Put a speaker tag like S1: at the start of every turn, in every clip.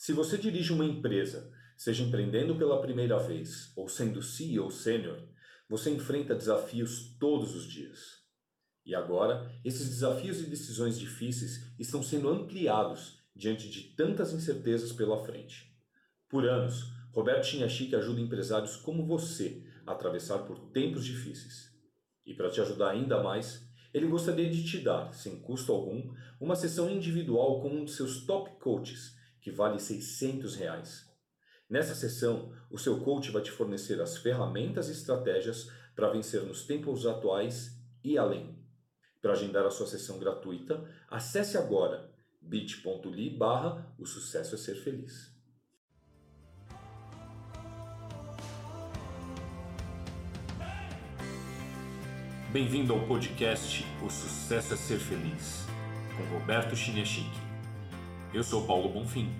S1: Se você dirige uma empresa, seja empreendendo pela primeira vez ou sendo CEO sênior, você enfrenta desafios todos os dias. E agora, esses desafios e decisões difíceis estão sendo ampliados diante de tantas incertezas pela frente. Por anos, Roberto Chinachique ajuda empresários como você a atravessar por tempos difíceis. E para te ajudar ainda mais, ele gostaria de te dar, sem custo algum, uma sessão individual com um de seus top coaches que vale 600 reais. Nessa sessão, o seu coach vai te fornecer as ferramentas e estratégias para vencer nos tempos atuais e além. Para agendar a sua sessão gratuita, acesse agora bit.ly barra o sucesso é ser feliz. Bem-vindo ao podcast O Sucesso é Ser Feliz, com Roberto Chiniachique. Eu sou Paulo Bonfim.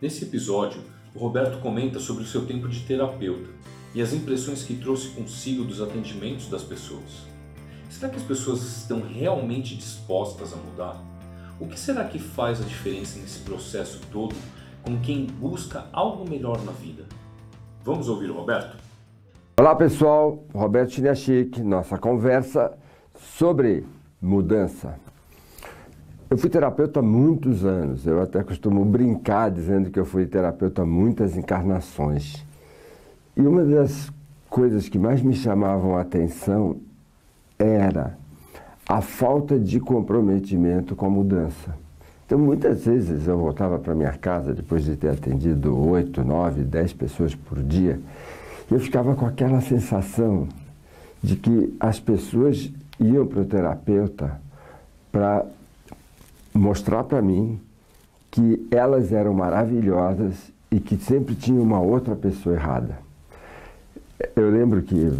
S1: Nesse episódio, o Roberto comenta sobre o seu tempo de terapeuta e as impressões que trouxe consigo dos atendimentos das pessoas. Será que as pessoas estão realmente dispostas a mudar? O que será que faz a diferença nesse processo todo com quem busca algo melhor na vida? Vamos ouvir o Roberto?
S2: Olá pessoal, Roberto Chiniachique, nossa conversa sobre mudança. Eu fui terapeuta há muitos anos, eu até costumo brincar dizendo que eu fui terapeuta há muitas encarnações. E uma das coisas que mais me chamavam a atenção era a falta de comprometimento com a mudança. Então, muitas vezes eu voltava para minha casa depois de ter atendido oito, nove, dez pessoas por dia, e eu ficava com aquela sensação de que as pessoas iam para o terapeuta para mostrar para mim que elas eram maravilhosas e que sempre tinha uma outra pessoa errada. Eu lembro que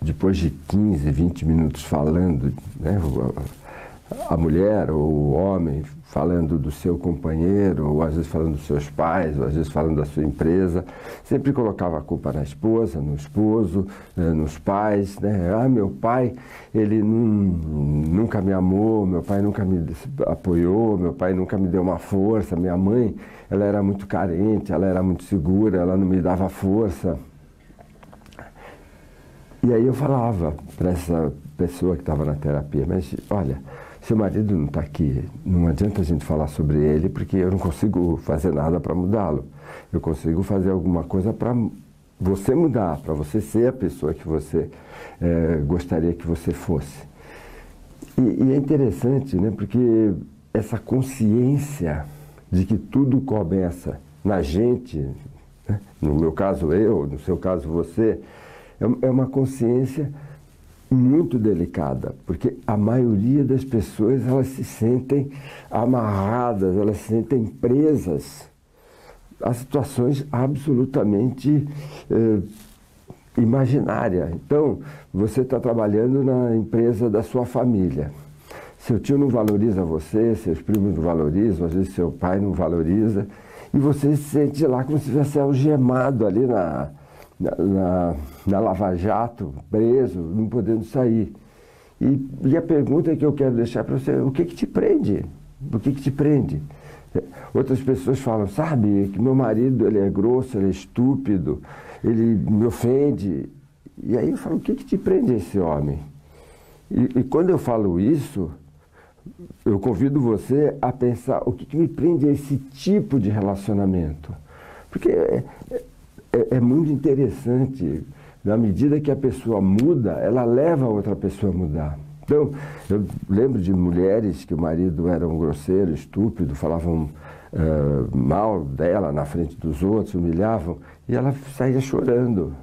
S2: depois de 15, 20 minutos falando, né, a mulher ou o homem falando do seu companheiro, ou às vezes falando dos seus pais, ou às vezes falando da sua empresa, sempre colocava a culpa na esposa, no esposo, né, nos pais, né? Ah, meu pai, ele nunca me amou, meu pai nunca me apoiou, meu pai nunca me deu uma força, minha mãe, ela era muito carente, ela era muito segura, ela não me dava força. E aí eu falava para essa pessoa que estava na terapia, mas olha, seu marido não está aqui, não adianta a gente falar sobre ele, porque eu não consigo fazer nada para mudá-lo. Eu consigo fazer alguma coisa para você mudar, para você ser a pessoa que você é, gostaria que você fosse. E, e, é interessante, né, porque essa consciência de que tudo começa na gente, né, no meu caso eu, no seu caso você, é, é uma consciência muito delicada, porque a maioria das pessoas elas se sentem amarradas, elas se sentem presas a situações absolutamente eh, imaginárias. Então, você está trabalhando na empresa da sua família. Seu tio não valoriza você, seus primos não valorizam, às vezes seu pai não valoriza, e você se sente lá como se estivesse algemado ali na, na, na Lava Jato, preso, não podendo sair. E, e, a pergunta que eu quero deixar para você, o que que te prende? O que que te prende? Outras pessoas falam, sabe, que meu marido ele é grosso, ele é estúpido, ele me ofende. E aí eu falo, o que que te prende esse homem? E, e quando eu falo isso, eu convido você a pensar o que, que me prende a esse tipo de relacionamento. Porque é, é, é muito interessante. Na medida que a pessoa muda, ela leva a outra pessoa a mudar. Então, eu lembro de mulheres que o marido era um grosseiro, estúpido, falavam uh, mal dela na frente dos outros, humilhavam, e ela saía chorando.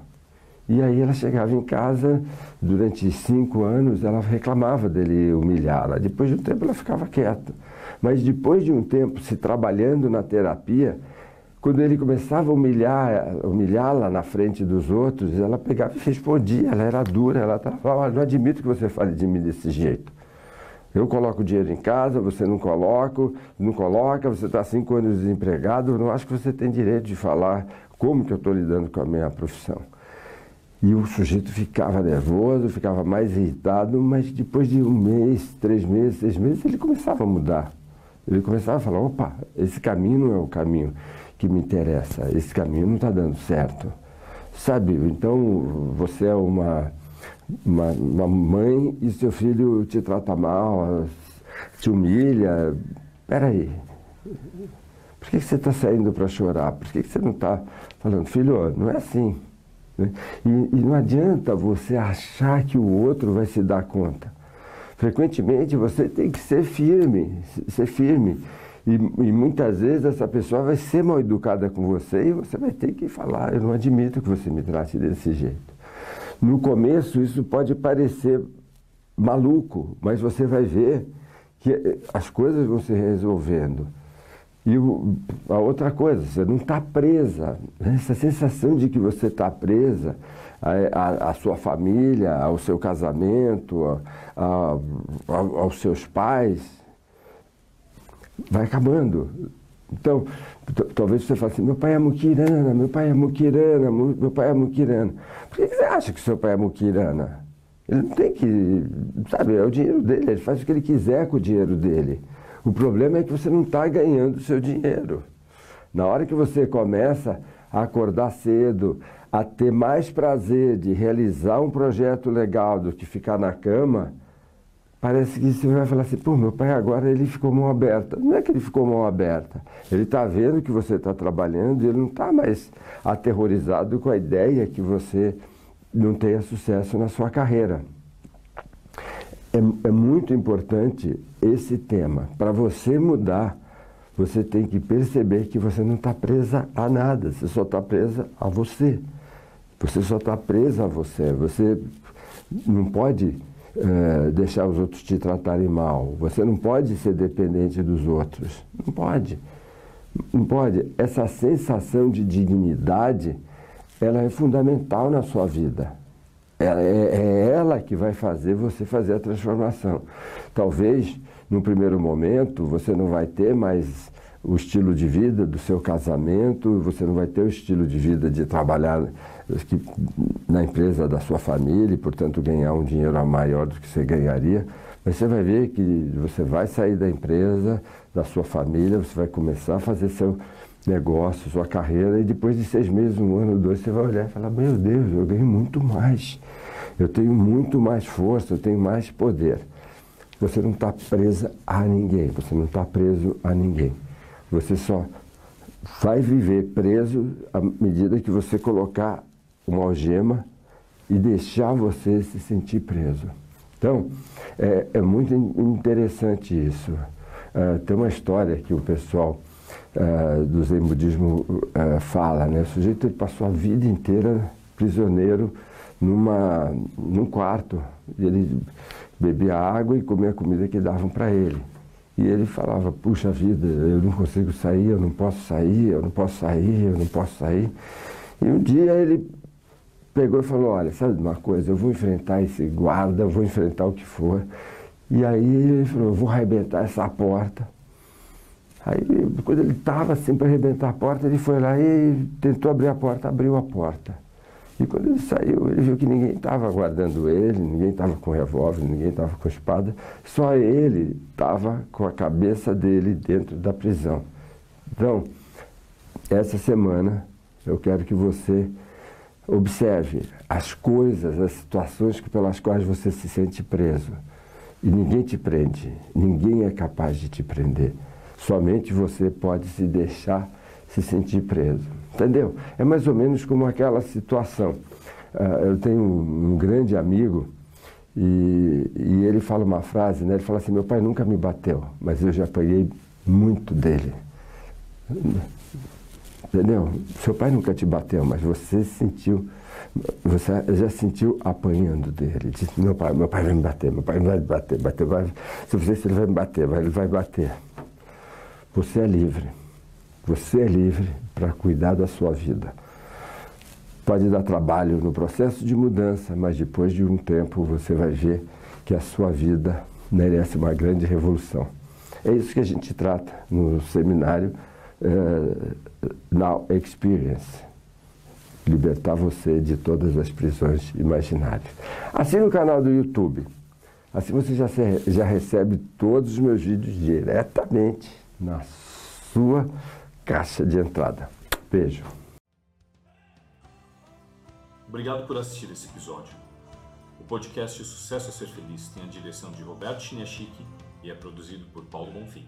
S2: E aí ela chegava em casa, durante cinco anos, ela reclamava dele humilhá-la. Depois de um tempo ela ficava quieta. Mas depois de um tempo, se trabalhando na terapia, quando ele começava a humilhar, humilhá-la na frente dos outros, ela pegava e respondia, ela era dura, ela falava, não admito que você fale de mim desse jeito. Eu coloco dinheiro em casa, você não coloca, não coloca, você está cinco anos desempregado, não acho que você tem direito de falar como que eu estou lidando com a minha profissão. E o sujeito ficava nervoso, ficava mais irritado, mas depois de um mês, três meses, seis meses, ele começava a mudar. Ele começava a falar: opa, esse caminho não é o caminho que me interessa, esse caminho não está dando certo. Sabe? Então você é uma, uma, uma mãe e seu filho te trata mal, te humilha. Peraí, por que você está saindo para chorar? Por que você não está falando, filho, não é assim? Né? E, e não adianta você achar que o outro vai se dar conta. Frequentemente você tem que ser firme, ser firme. E, e, muitas vezes essa pessoa vai ser mal educada com você e você vai ter que falar: Eu não admito que você me trate desse jeito. No começo, isso pode parecer maluco, mas você vai ver que eh, as coisas vão se resolvendo. E o, a outra coisa, você não está presa. Essa sensação de que você está presa à, sua família, ao seu casamento, aos seus pais, vai acabando. Então, talvez você fale assim, meu pai é muquirana, meu pai é muquirana, meu pai é muquirana. Por que você acha que seu pai é muquirana? Ele não tem que, sabe, é o dinheiro dele, ele faz o que ele quiser com o dinheiro dele. O problema é que você não está ganhando o seu dinheiro. Na hora que você começa a acordar cedo, a ter mais prazer de realizar um projeto legal do que ficar na cama, parece que você vai falar assim, pô, meu pai agora ele ficou mão aberta. Não é que ele ficou mão aberta. Ele está vendo que você está trabalhando e ele não está mais aterrorizado com a ideia que você não tenha sucesso na sua carreira. É, é muito importante esse tema. Para você mudar, você tem que perceber que você não está presa a nada, você só está presa a você. Você só está presa a você. Você não pode é, deixar os outros te tratarem mal. Você não pode ser dependente dos outros. Não pode. Não pode. Essa sensação de dignidade, ela é fundamental na sua vida. É, é, é ela que vai fazer você fazer a transformação. Talvez, no primeiro momento, você não vai ter mais o estilo de vida do seu casamento, você não vai ter o estilo de vida de trabalhar na empresa da sua família e, portanto, ganhar um dinheiro maior do que você ganharia. Mas você vai ver que você vai sair da empresa, da sua família, você vai começar a fazer seu negócio, sua carreira, e depois de seis meses, um ano, dois, você vai olhar e falar: Meu Deus, eu ganhei muito mais, eu tenho muito mais força, eu tenho mais poder. Você não está presa a ninguém, você não está preso a ninguém. Você só vai viver preso à medida que você colocar uma algema e deixar você se sentir preso. Então, é, é muito interessante isso. Uh, tem uma história que o pessoal uh, do Zen Budismo uh, fala, né? O sujeito ele passou a vida inteira prisioneiro numa, num quarto. Ele bebia água e comia a comida que davam para ele. E ele falava, puxa vida, eu não consigo sair, eu não posso sair, eu não posso sair, eu não posso sair. E um dia ele pegou e falou, olha, sabe de uma coisa, eu vou enfrentar esse guarda, eu vou enfrentar o que for. E aí ele falou, eu vou arrebentar essa porta. Aí, quando ele estava assim para arrebentar a porta, ele foi lá e tentou abrir a porta, abriu a porta. E quando ele saiu, ele viu que ninguém estava aguardando ele, ninguém estava com revólver, ninguém estava com espada, só ele estava com a cabeça dele dentro da prisão. Então, essa semana eu quero que você observe as coisas, as situações pelas quais você se sente preso. E ninguém te prende, ninguém é capaz de te prender. Somente você pode se deixar se sentir preso. Entendeu? É mais ou menos como aquela situação. Uh, eu tenho um, grande amigo e, e, ele fala uma frase, né? Ele fala assim, meu pai nunca me bateu, mas eu já apanhei muito dele. Entendeu? Seu pai nunca te bateu, mas você sentiu, você já sentiu apanhando dele. Disse, meu pai, meu pai vai me bater, meu pai vai me bater, bater, vai. Se isso, ele vai me bater, vai, ele vai bater. Você é livre. Você é livre para cuidar da sua vida. Pode dar trabalho no processo de mudança, mas depois de um tempo você vai ver que a sua vida merece uma grande revolução. É isso que a gente trata no seminário uh, Now Experience. Libertar você de todas as prisões imaginárias. Assine o canal do YouTube. Assim você já, já recebe todos os meus vídeos diretamente na sua caixa de entrada. Beijo.
S1: Obrigado por assistir esse episódio. O podcast Sucesso é Ser Feliz tem a direção de Roberto Chiniachique e é produzido por Paulo Bonfim.